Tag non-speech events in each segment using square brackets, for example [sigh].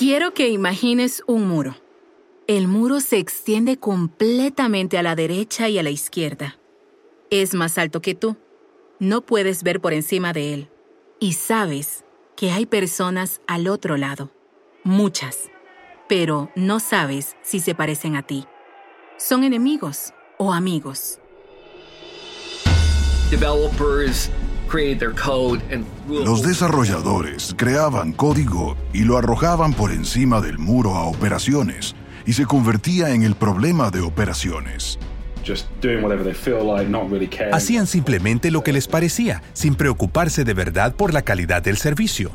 Quiero que imagines un muro. El muro se extiende completamente a la derecha y a la izquierda. Es más alto que tú. No puedes ver por encima de él. Y sabes que hay personas al otro lado. Muchas. Pero no sabes si se parecen a ti. Son enemigos o amigos. Los desarrolladores creaban código y lo arrojaban por encima del muro a operaciones y se convertía en el problema de operaciones. Hacían simplemente lo que les parecía, sin preocuparse de verdad por la calidad del servicio.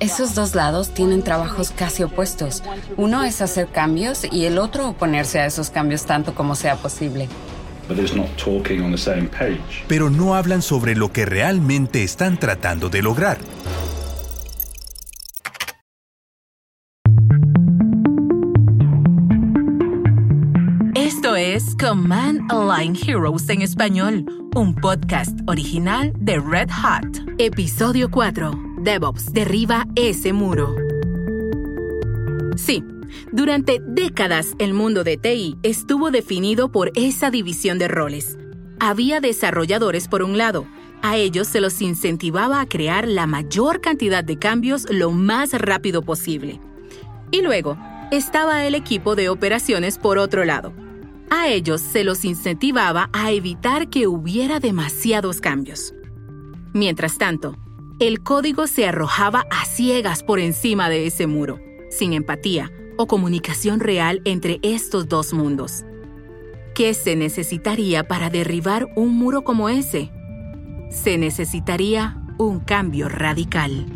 Esos dos lados tienen trabajos casi opuestos. Uno es hacer cambios y el otro oponerse a esos cambios tanto como sea posible. Pero no hablan sobre lo que realmente están tratando de lograr. Esto es Command Line Heroes en español, un podcast original de Red Hat. Episodio 4. DevOps derriba ese muro. Sí, durante décadas el mundo de TI estuvo definido por esa división de roles. Había desarrolladores por un lado, a ellos se los incentivaba a crear la mayor cantidad de cambios lo más rápido posible. Y luego estaba el equipo de operaciones por otro lado. A ellos se los incentivaba a evitar que hubiera demasiados cambios. Mientras tanto, el código se arrojaba a ciegas por encima de ese muro, sin empatía, o comunicación real entre estos dos mundos. ¿Qué se necesitaría para derribar un muro como ese? Se necesitaría un cambio radical.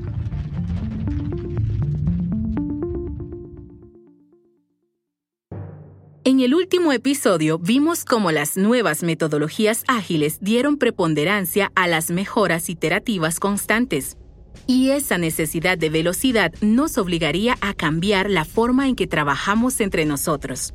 En el último episodio vimos cómo las nuevas metodologías ágiles dieron preponderancia a las mejoras iterativas constantes y esa necesidad de velocidad nos obligaría a cambiar la forma en que trabajamos entre nosotros.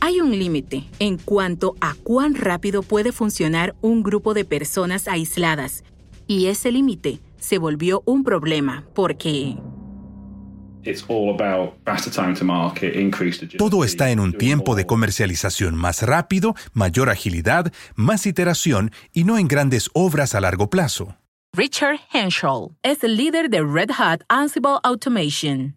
Hay un límite en cuanto a cuán rápido puede funcionar un grupo de personas aisladas, y ese límite se volvió un problema porque... Todo está en un tiempo de comercialización más rápido, mayor agilidad, más iteración y no en grandes obras a largo plazo. Richard Henschel es el líder de Red Hat Ansible Automation.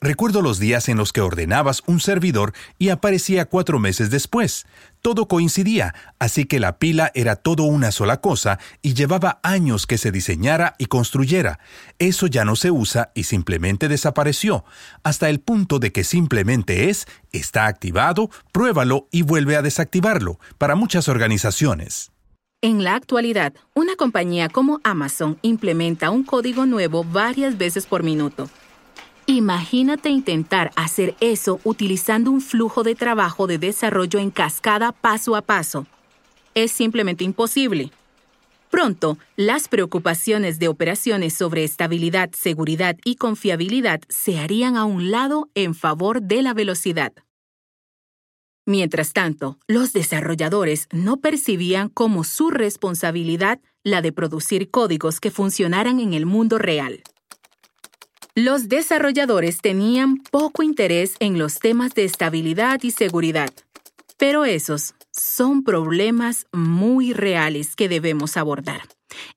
Recuerdo los días en los que ordenabas un servidor y aparecía cuatro meses después. Todo coincidía, así que la pila era todo una sola cosa y llevaba años que se diseñara y construyera. Eso ya no se usa y simplemente desapareció, hasta el punto de que simplemente es, está activado, pruébalo y vuelve a desactivarlo, para muchas organizaciones. En la actualidad, una compañía como Amazon implementa un código nuevo varias veces por minuto. Imagínate intentar hacer eso utilizando un flujo de trabajo de desarrollo en cascada paso a paso. Es simplemente imposible. Pronto, las preocupaciones de operaciones sobre estabilidad, seguridad y confiabilidad se harían a un lado en favor de la velocidad. Mientras tanto, los desarrolladores no percibían como su responsabilidad la de producir códigos que funcionaran en el mundo real. Los desarrolladores tenían poco interés en los temas de estabilidad y seguridad, pero esos son problemas muy reales que debemos abordar.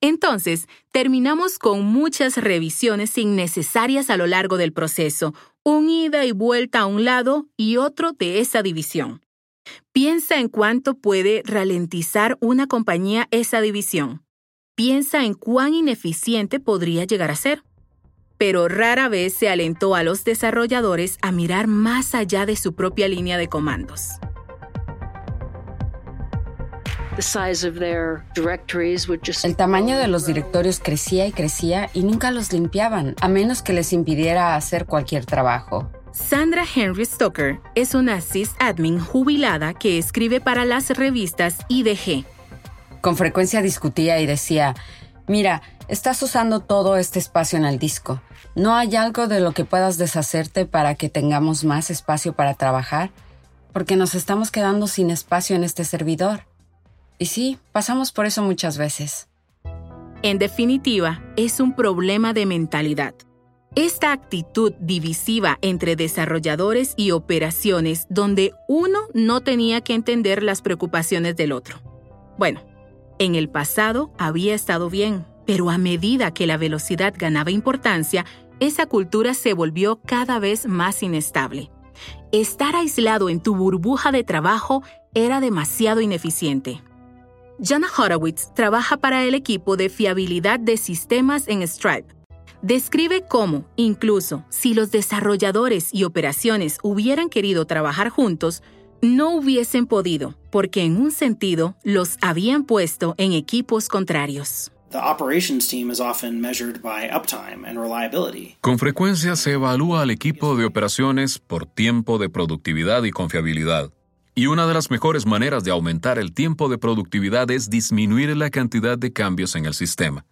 Entonces, terminamos con muchas revisiones innecesarias a lo largo del proceso, un ida y vuelta a un lado y otro de esa división. Piensa en cuánto puede ralentizar una compañía esa división. Piensa en cuán ineficiente podría llegar a ser. Pero rara vez se alentó a los desarrolladores a mirar más allá de su propia línea de comandos. El tamaño de los directorios crecía y crecía y nunca los limpiaban, a menos que les impidiera hacer cualquier trabajo. Sandra Henry Stoker es una sysadmin jubilada que escribe para las revistas IDG. Con frecuencia discutía y decía, mira, estás usando todo este espacio en el disco. ¿No hay algo de lo que puedas deshacerte para que tengamos más espacio para trabajar? Porque nos estamos quedando sin espacio en este servidor. Y sí, pasamos por eso muchas veces. En definitiva, es un problema de mentalidad. Esta actitud divisiva entre desarrolladores y operaciones donde uno no tenía que entender las preocupaciones del otro. Bueno, en el pasado había estado bien, pero a medida que la velocidad ganaba importancia, esa cultura se volvió cada vez más inestable. Estar aislado en tu burbuja de trabajo era demasiado ineficiente. Jana Horowitz trabaja para el equipo de fiabilidad de sistemas en Stripe. Describe cómo, incluso si los desarrolladores y operaciones hubieran querido trabajar juntos, no hubiesen podido, porque en un sentido los habían puesto en equipos contrarios. Con frecuencia se evalúa al equipo de operaciones por tiempo de productividad y confiabilidad. Y una de las mejores maneras de aumentar el tiempo de productividad es disminuir la cantidad de cambios en el sistema.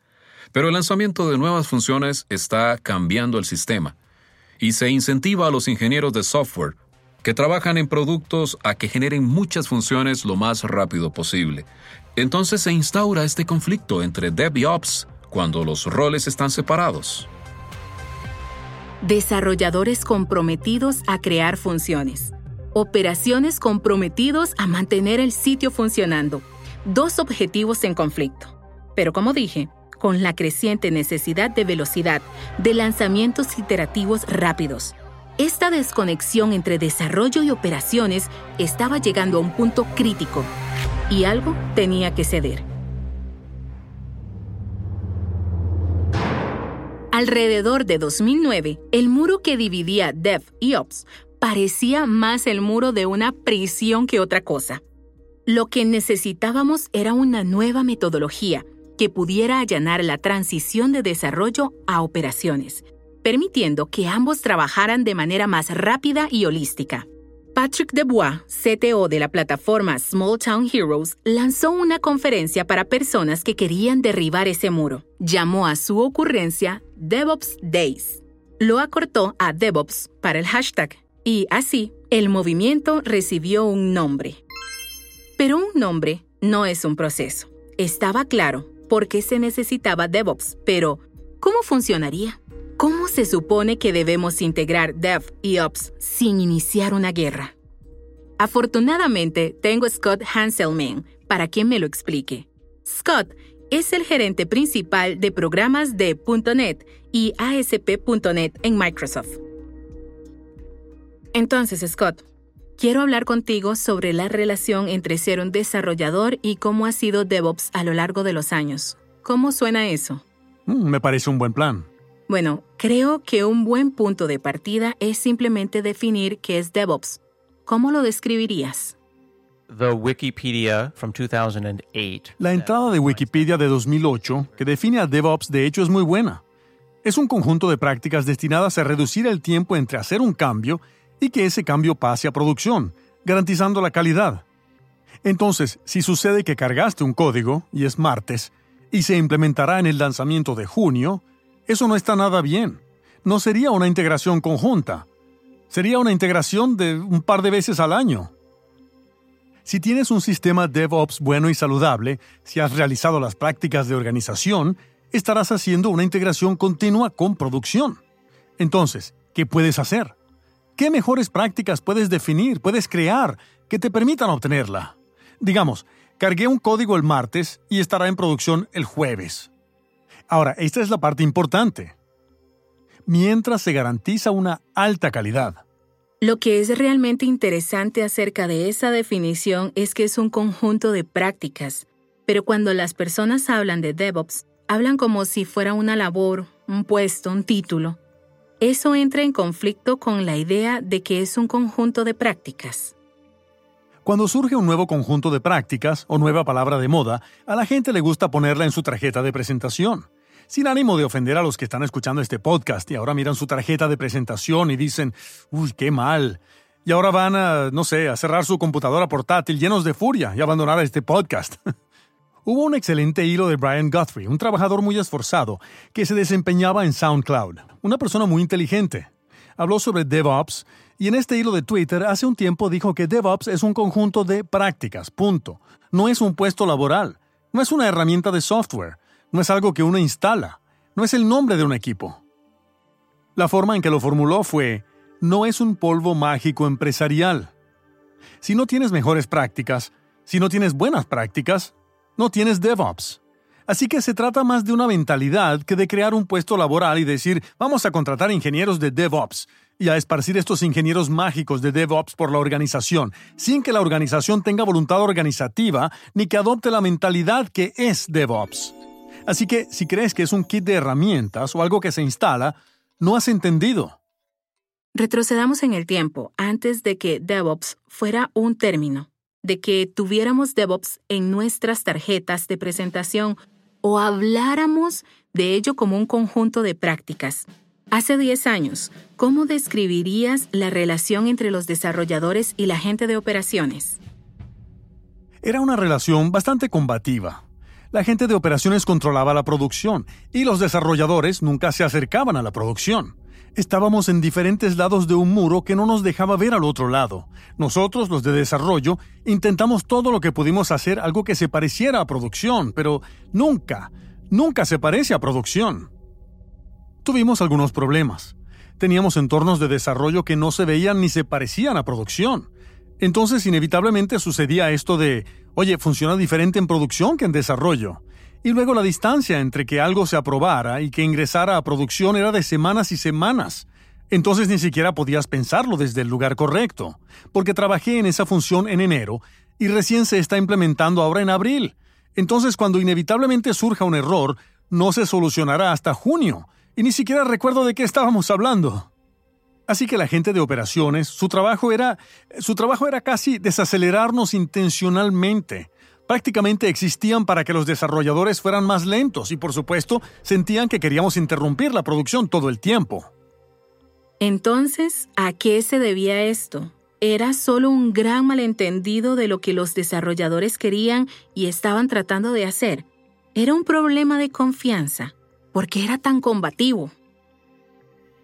Pero el lanzamiento de nuevas funciones está cambiando el sistema y se incentiva a los ingenieros de software que trabajan en productos a que generen muchas funciones lo más rápido posible. Entonces se instaura este conflicto entre Dev y Ops cuando los roles están separados. Desarrolladores comprometidos a crear funciones. Operaciones comprometidos a mantener el sitio funcionando. Dos objetivos en conflicto. Pero como dije, con la creciente necesidad de velocidad, de lanzamientos iterativos rápidos, esta desconexión entre desarrollo y operaciones estaba llegando a un punto crítico y algo tenía que ceder. Alrededor de 2009, el muro que dividía Dev y Ops parecía más el muro de una prisión que otra cosa. Lo que necesitábamos era una nueva metodología que pudiera allanar la transición de desarrollo a operaciones permitiendo que ambos trabajaran de manera más rápida y holística. Patrick Debois, CTO de la plataforma Small Town Heroes, lanzó una conferencia para personas que querían derribar ese muro. Llamó a su ocurrencia DevOps Days. Lo acortó a DevOps para el hashtag y así el movimiento recibió un nombre. Pero un nombre no es un proceso. Estaba claro por qué se necesitaba DevOps, pero ¿cómo funcionaría? ¿Cómo se supone que debemos integrar Dev y Ops sin iniciar una guerra? Afortunadamente, tengo a Scott Hanselman para que me lo explique. Scott es el gerente principal de programas de .NET y ASP.NET en Microsoft. Entonces, Scott, quiero hablar contigo sobre la relación entre ser un desarrollador y cómo ha sido DevOps a lo largo de los años. ¿Cómo suena eso? Mm, me parece un buen plan. Bueno, creo que un buen punto de partida es simplemente definir qué es DevOps. ¿Cómo lo describirías? The Wikipedia from 2008. La entrada de Wikipedia de 2008, que define a DevOps, de hecho es muy buena. Es un conjunto de prácticas destinadas a reducir el tiempo entre hacer un cambio y que ese cambio pase a producción, garantizando la calidad. Entonces, si sucede que cargaste un código, y es martes, y se implementará en el lanzamiento de junio, eso no está nada bien. No sería una integración conjunta. Sería una integración de un par de veces al año. Si tienes un sistema DevOps bueno y saludable, si has realizado las prácticas de organización, estarás haciendo una integración continua con producción. Entonces, ¿qué puedes hacer? ¿Qué mejores prácticas puedes definir, puedes crear, que te permitan obtenerla? Digamos, cargué un código el martes y estará en producción el jueves. Ahora, esta es la parte importante. Mientras se garantiza una alta calidad. Lo que es realmente interesante acerca de esa definición es que es un conjunto de prácticas, pero cuando las personas hablan de DevOps, hablan como si fuera una labor, un puesto, un título. Eso entra en conflicto con la idea de que es un conjunto de prácticas. Cuando surge un nuevo conjunto de prácticas o nueva palabra de moda, a la gente le gusta ponerla en su tarjeta de presentación sin ánimo de ofender a los que están escuchando este podcast y ahora miran su tarjeta de presentación y dicen, uy, qué mal. Y ahora van a, no sé, a cerrar su computadora portátil llenos de furia y abandonar este podcast. [laughs] Hubo un excelente hilo de Brian Guthrie, un trabajador muy esforzado, que se desempeñaba en SoundCloud, una persona muy inteligente. Habló sobre DevOps y en este hilo de Twitter hace un tiempo dijo que DevOps es un conjunto de prácticas, punto. No es un puesto laboral, no es una herramienta de software, no es algo que uno instala, no es el nombre de un equipo. La forma en que lo formuló fue, no es un polvo mágico empresarial. Si no tienes mejores prácticas, si no tienes buenas prácticas, no tienes DevOps. Así que se trata más de una mentalidad que de crear un puesto laboral y decir, vamos a contratar ingenieros de DevOps y a esparcir estos ingenieros mágicos de DevOps por la organización, sin que la organización tenga voluntad organizativa ni que adopte la mentalidad que es DevOps. Así que si crees que es un kit de herramientas o algo que se instala, no has entendido. Retrocedamos en el tiempo, antes de que DevOps fuera un término, de que tuviéramos DevOps en nuestras tarjetas de presentación o habláramos de ello como un conjunto de prácticas. Hace 10 años, ¿cómo describirías la relación entre los desarrolladores y la gente de operaciones? Era una relación bastante combativa. La gente de operaciones controlaba la producción y los desarrolladores nunca se acercaban a la producción. Estábamos en diferentes lados de un muro que no nos dejaba ver al otro lado. Nosotros, los de desarrollo, intentamos todo lo que pudimos hacer algo que se pareciera a producción, pero nunca, nunca se parece a producción. Tuvimos algunos problemas. Teníamos entornos de desarrollo que no se veían ni se parecían a producción. Entonces inevitablemente sucedía esto de, oye, funciona diferente en producción que en desarrollo. Y luego la distancia entre que algo se aprobara y que ingresara a producción era de semanas y semanas. Entonces ni siquiera podías pensarlo desde el lugar correcto, porque trabajé en esa función en enero y recién se está implementando ahora en abril. Entonces cuando inevitablemente surja un error, no se solucionará hasta junio, y ni siquiera recuerdo de qué estábamos hablando. Así que la gente de operaciones, su trabajo era su trabajo era casi desacelerarnos intencionalmente prácticamente existían para que los desarrolladores fueran más lentos y por supuesto sentían que queríamos interrumpir la producción todo el tiempo. Entonces, ¿a qué se debía esto? ¿Era solo un gran malentendido de lo que los desarrolladores querían y estaban tratando de hacer? ¿Era un problema de confianza? ¿Por qué era tan combativo?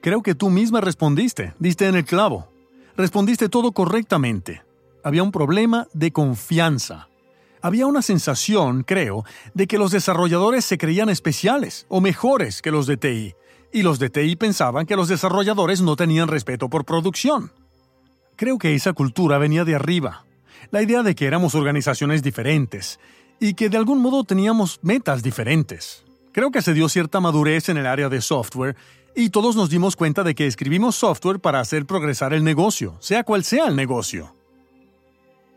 Creo que tú misma respondiste, diste en el clavo. Respondiste todo correctamente. Había un problema de confianza había una sensación, creo, de que los desarrolladores se creían especiales o mejores que los de TI, y los de TI pensaban que los desarrolladores no tenían respeto por producción. Creo que esa cultura venía de arriba, la idea de que éramos organizaciones diferentes y que de algún modo teníamos metas diferentes. Creo que se dio cierta madurez en el área de software y todos nos dimos cuenta de que escribimos software para hacer progresar el negocio, sea cual sea el negocio.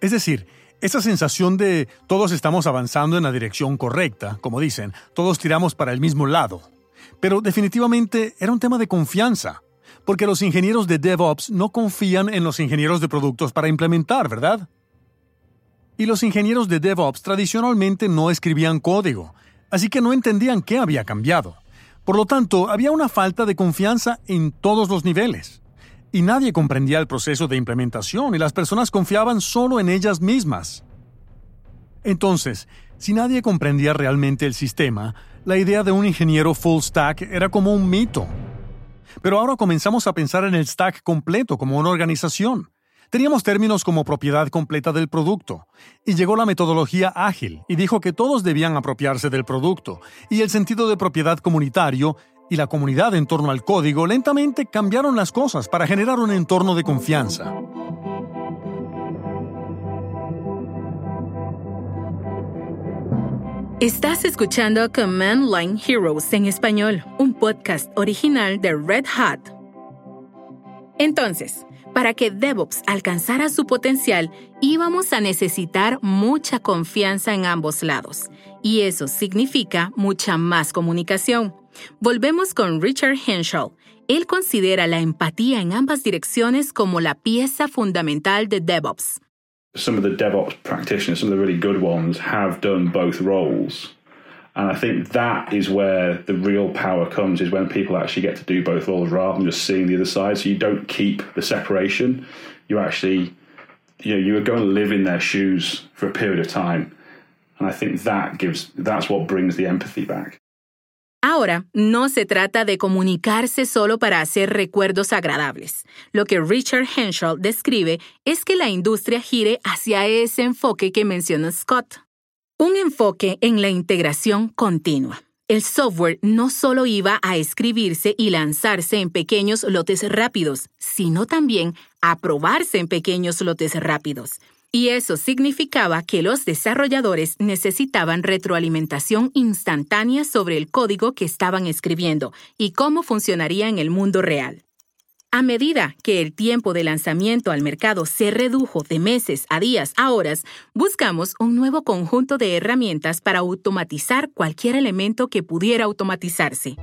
Es decir, esa sensación de todos estamos avanzando en la dirección correcta, como dicen, todos tiramos para el mismo lado. Pero definitivamente era un tema de confianza, porque los ingenieros de DevOps no confían en los ingenieros de productos para implementar, ¿verdad? Y los ingenieros de DevOps tradicionalmente no escribían código, así que no entendían qué había cambiado. Por lo tanto, había una falta de confianza en todos los niveles y nadie comprendía el proceso de implementación y las personas confiaban solo en ellas mismas. Entonces, si nadie comprendía realmente el sistema, la idea de un ingeniero full stack era como un mito. Pero ahora comenzamos a pensar en el stack completo como una organización. Teníamos términos como propiedad completa del producto, y llegó la metodología ágil y dijo que todos debían apropiarse del producto, y el sentido de propiedad comunitario y la comunidad en torno al código lentamente cambiaron las cosas para generar un entorno de confianza. Estás escuchando Command Line Heroes en español, un podcast original de Red Hat. Entonces, para que DevOps alcanzara su potencial, íbamos a necesitar mucha confianza en ambos lados, y eso significa mucha más comunicación. Volvemos con Richard Henshaw. Él considera la empatía en ambas direcciones como la pieza fundamental de DevOps. Some of the DevOps practitioners, some of the really good ones, have done both roles. And I think that is where the real power comes, is when people actually get to do both roles rather than just seeing the other side. So you don't keep the separation. You actually, you know, you are going to live in their shoes for a period of time. And I think that gives, that's what brings the empathy back. Ahora, no se trata de comunicarse solo para hacer recuerdos agradables. Lo que Richard Henshaw describe es que la industria gire hacia ese enfoque que menciona Scott. Un enfoque en la integración continua. El software no solo iba a escribirse y lanzarse en pequeños lotes rápidos, sino también a probarse en pequeños lotes rápidos. Y eso significaba que los desarrolladores necesitaban retroalimentación instantánea sobre el código que estaban escribiendo y cómo funcionaría en el mundo real. A medida que el tiempo de lanzamiento al mercado se redujo de meses a días a horas, buscamos un nuevo conjunto de herramientas para automatizar cualquier elemento que pudiera automatizarse.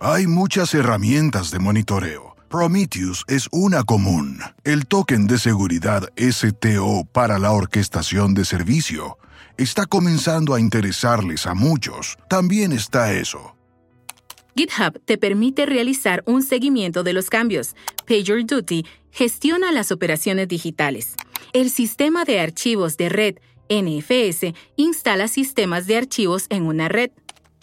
Hay muchas herramientas de monitoreo. Prometheus es una común. El token de seguridad STO para la orquestación de servicio está comenzando a interesarles a muchos. También está eso. GitHub te permite realizar un seguimiento de los cambios. PagerDuty gestiona las operaciones digitales. El sistema de archivos de red NFS instala sistemas de archivos en una red.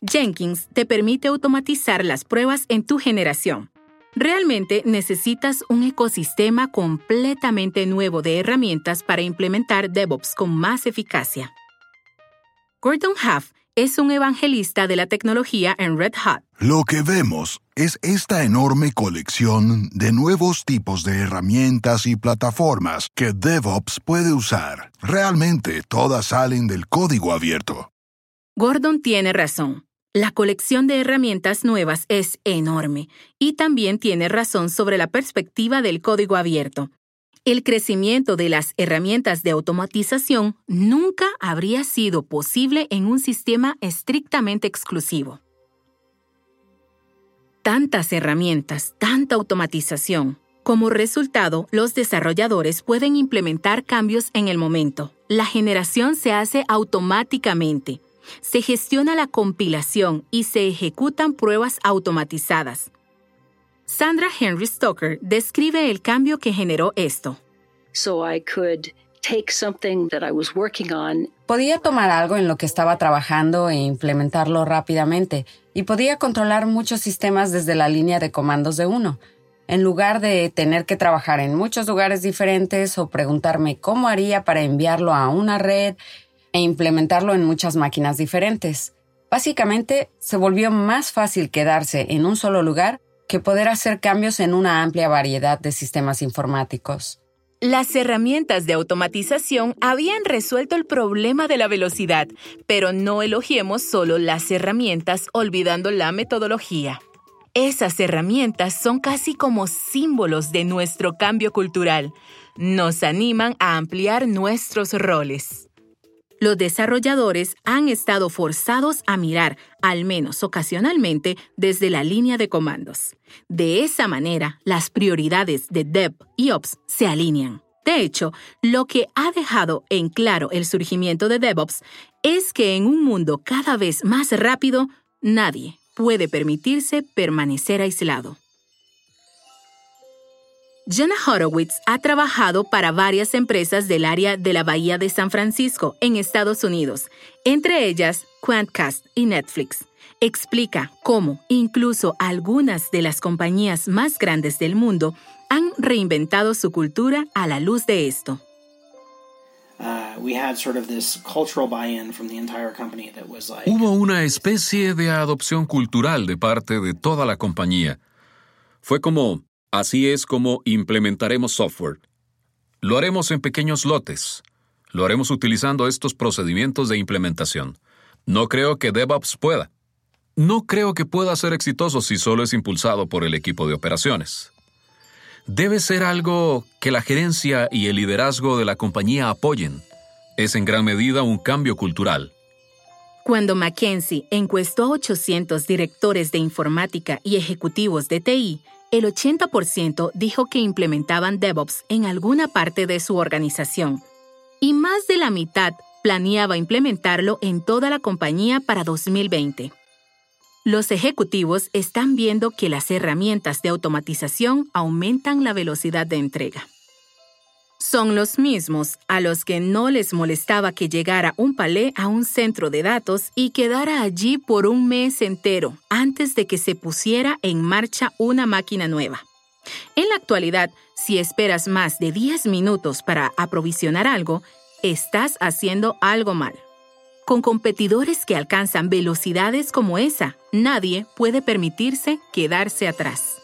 Jenkins te permite automatizar las pruebas en tu generación. Realmente necesitas un ecosistema completamente nuevo de herramientas para implementar DevOps con más eficacia. Gordon Huff es un evangelista de la tecnología en Red Hat. Lo que vemos es esta enorme colección de nuevos tipos de herramientas y plataformas que DevOps puede usar. Realmente todas salen del código abierto. Gordon tiene razón. La colección de herramientas nuevas es enorme y también tiene razón sobre la perspectiva del código abierto el crecimiento de las herramientas de automatización nunca habría sido posible en un sistema estrictamente exclusivo. Tantas herramientas, tanta automatización. Como resultado, los desarrolladores pueden implementar cambios en el momento. La generación se hace automáticamente. Se gestiona la compilación y se ejecutan pruebas automatizadas. Sandra Henry Stoker describe el cambio que generó esto. Podía tomar algo en lo que estaba trabajando e implementarlo rápidamente, y podía controlar muchos sistemas desde la línea de comandos de uno, en lugar de tener que trabajar en muchos lugares diferentes o preguntarme cómo haría para enviarlo a una red e implementarlo en muchas máquinas diferentes. Básicamente, se volvió más fácil quedarse en un solo lugar que poder hacer cambios en una amplia variedad de sistemas informáticos. Las herramientas de automatización habían resuelto el problema de la velocidad, pero no elogiemos solo las herramientas olvidando la metodología. Esas herramientas son casi como símbolos de nuestro cambio cultural. Nos animan a ampliar nuestros roles los desarrolladores han estado forzados a mirar, al menos ocasionalmente, desde la línea de comandos. De esa manera, las prioridades de Dev y Ops se alinean. De hecho, lo que ha dejado en claro el surgimiento de DevOps es que en un mundo cada vez más rápido, nadie puede permitirse permanecer aislado. Jenna Horowitz ha trabajado para varias empresas del área de la Bahía de San Francisco en Estados Unidos, entre ellas Quantcast y Netflix. Explica cómo incluso algunas de las compañías más grandes del mundo han reinventado su cultura a la luz de esto. Hubo una especie de adopción cultural de parte de toda la compañía. Fue como, Así es como implementaremos software. Lo haremos en pequeños lotes. Lo haremos utilizando estos procedimientos de implementación. No creo que DevOps pueda. No creo que pueda ser exitoso si solo es impulsado por el equipo de operaciones. Debe ser algo que la gerencia y el liderazgo de la compañía apoyen. Es en gran medida un cambio cultural. Cuando McKinsey encuestó a 800 directores de informática y ejecutivos de TI, el 80% dijo que implementaban DevOps en alguna parte de su organización y más de la mitad planeaba implementarlo en toda la compañía para 2020. Los ejecutivos están viendo que las herramientas de automatización aumentan la velocidad de entrega. Son los mismos a los que no les molestaba que llegara un palé a un centro de datos y quedara allí por un mes entero antes de que se pusiera en marcha una máquina nueva. En la actualidad, si esperas más de 10 minutos para aprovisionar algo, estás haciendo algo mal. Con competidores que alcanzan velocidades como esa, nadie puede permitirse quedarse atrás.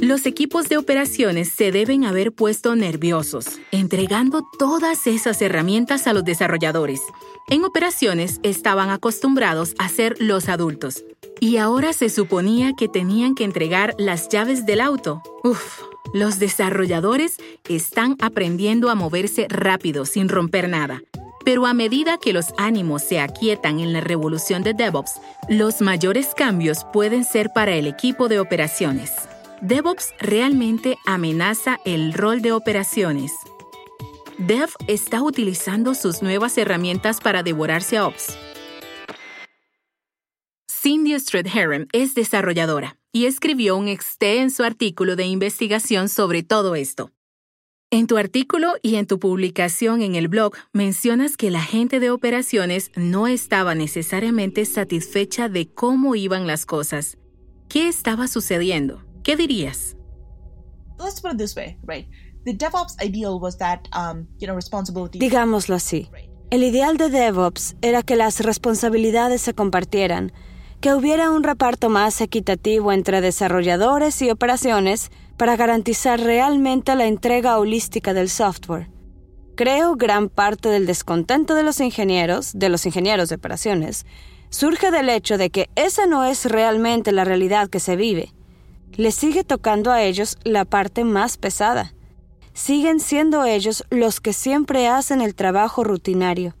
Los equipos de operaciones se deben haber puesto nerviosos, entregando todas esas herramientas a los desarrolladores. En operaciones estaban acostumbrados a ser los adultos, y ahora se suponía que tenían que entregar las llaves del auto. Uf, los desarrolladores están aprendiendo a moverse rápido sin romper nada. Pero a medida que los ánimos se aquietan en la revolución de DevOps, los mayores cambios pueden ser para el equipo de operaciones. DevOps realmente amenaza el rol de operaciones. Dev está utilizando sus nuevas herramientas para devorarse a Ops. Cindy Stradherem es desarrolladora y escribió un extenso artículo de investigación sobre todo esto. En tu artículo y en tu publicación en el blog mencionas que la gente de operaciones no estaba necesariamente satisfecha de cómo iban las cosas. ¿Qué estaba sucediendo? ¿Qué dirías? Digámoslo así. El ideal de DevOps era que las responsabilidades se compartieran, que hubiera un reparto más equitativo entre desarrolladores y operaciones para garantizar realmente la entrega holística del software. Creo gran parte del descontento de los ingenieros, de los ingenieros de operaciones, surge del hecho de que esa no es realmente la realidad que se vive les sigue tocando a ellos la parte más pesada. Siguen siendo ellos los que siempre hacen el trabajo rutinario.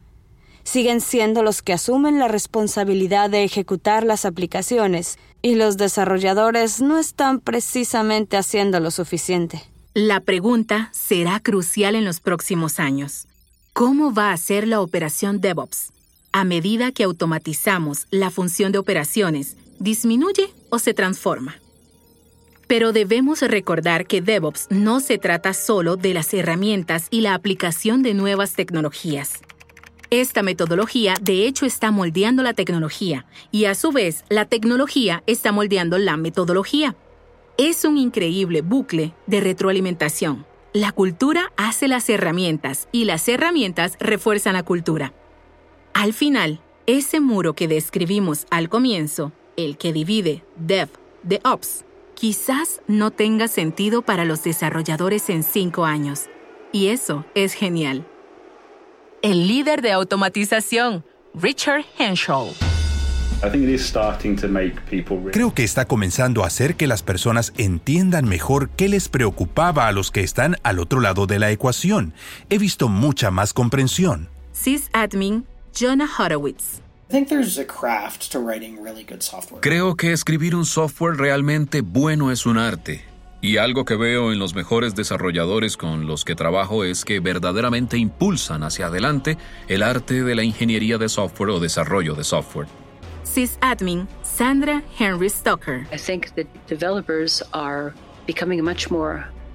Siguen siendo los que asumen la responsabilidad de ejecutar las aplicaciones y los desarrolladores no están precisamente haciendo lo suficiente. La pregunta será crucial en los próximos años. ¿Cómo va a ser la operación DevOps? A medida que automatizamos la función de operaciones, ¿disminuye o se transforma? Pero debemos recordar que DevOps no se trata solo de las herramientas y la aplicación de nuevas tecnologías. Esta metodología de hecho está moldeando la tecnología y a su vez la tecnología está moldeando la metodología. Es un increíble bucle de retroalimentación. La cultura hace las herramientas y las herramientas refuerzan la cultura. Al final, ese muro que describimos al comienzo, el que divide Dev de Ops, quizás no tenga sentido para los desarrolladores en cinco años. Y eso es genial. El líder de automatización, Richard Henshaw. Creo que está comenzando a hacer que las personas entiendan mejor qué les preocupaba a los que están al otro lado de la ecuación. He visto mucha más comprensión. Sysadmin Jonah Horowitz. Creo que escribir un software realmente bueno es un arte. Y algo que veo en los mejores desarrolladores con los que trabajo es que verdaderamente impulsan hacia adelante el arte de la ingeniería de software o desarrollo de software. Sysadmin Sandra Henry Stoker.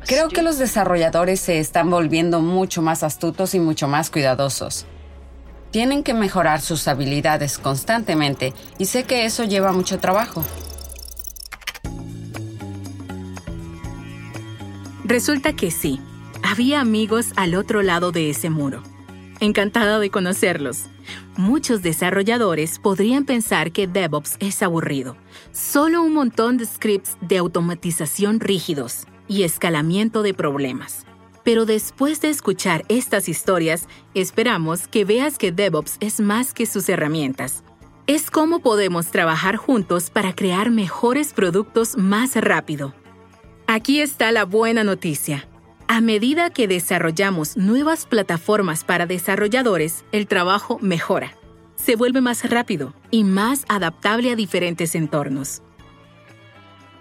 Creo que los desarrolladores se están volviendo mucho más astutos y mucho más cuidadosos. Tienen que mejorar sus habilidades constantemente y sé que eso lleva mucho trabajo. Resulta que sí, había amigos al otro lado de ese muro. Encantada de conocerlos. Muchos desarrolladores podrían pensar que DevOps es aburrido. Solo un montón de scripts de automatización rígidos y escalamiento de problemas. Pero después de escuchar estas historias, esperamos que veas que DevOps es más que sus herramientas. Es cómo podemos trabajar juntos para crear mejores productos más rápido. Aquí está la buena noticia. A medida que desarrollamos nuevas plataformas para desarrolladores, el trabajo mejora. Se vuelve más rápido y más adaptable a diferentes entornos.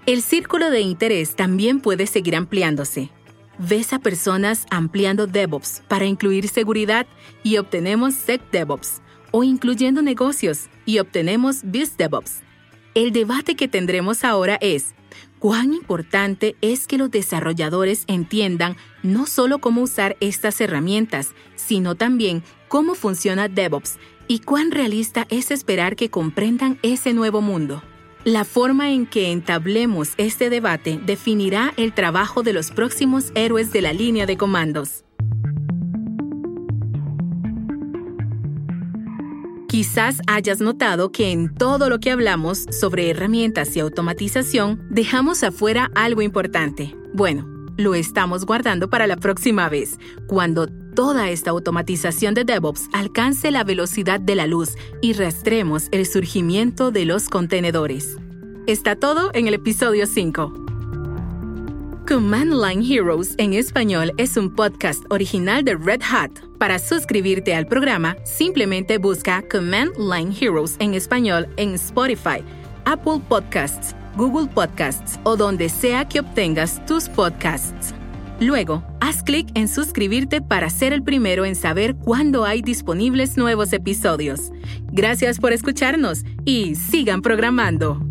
El círculo de interés también puede seguir ampliándose ves a personas ampliando DevOps para incluir seguridad y obtenemos SecDevOps, o incluyendo negocios y obtenemos BizDevOps. El debate que tendremos ahora es, ¿cuán importante es que los desarrolladores entiendan no solo cómo usar estas herramientas, sino también cómo funciona DevOps y cuán realista es esperar que comprendan ese nuevo mundo? La forma en que entablemos este debate definirá el trabajo de los próximos héroes de la línea de comandos. Quizás hayas notado que en todo lo que hablamos sobre herramientas y automatización dejamos afuera algo importante. Bueno, lo estamos guardando para la próxima vez, cuando toda esta automatización de DevOps alcance la velocidad de la luz y rastremos el surgimiento de los contenedores. Está todo en el episodio 5. Command Line Heroes en español es un podcast original de Red Hat. Para suscribirte al programa, simplemente busca Command Line Heroes en español en Spotify, Apple Podcasts, Google Podcasts o donde sea que obtengas tus podcasts. Luego, haz clic en suscribirte para ser el primero en saber cuándo hay disponibles nuevos episodios. Gracias por escucharnos y sigan programando.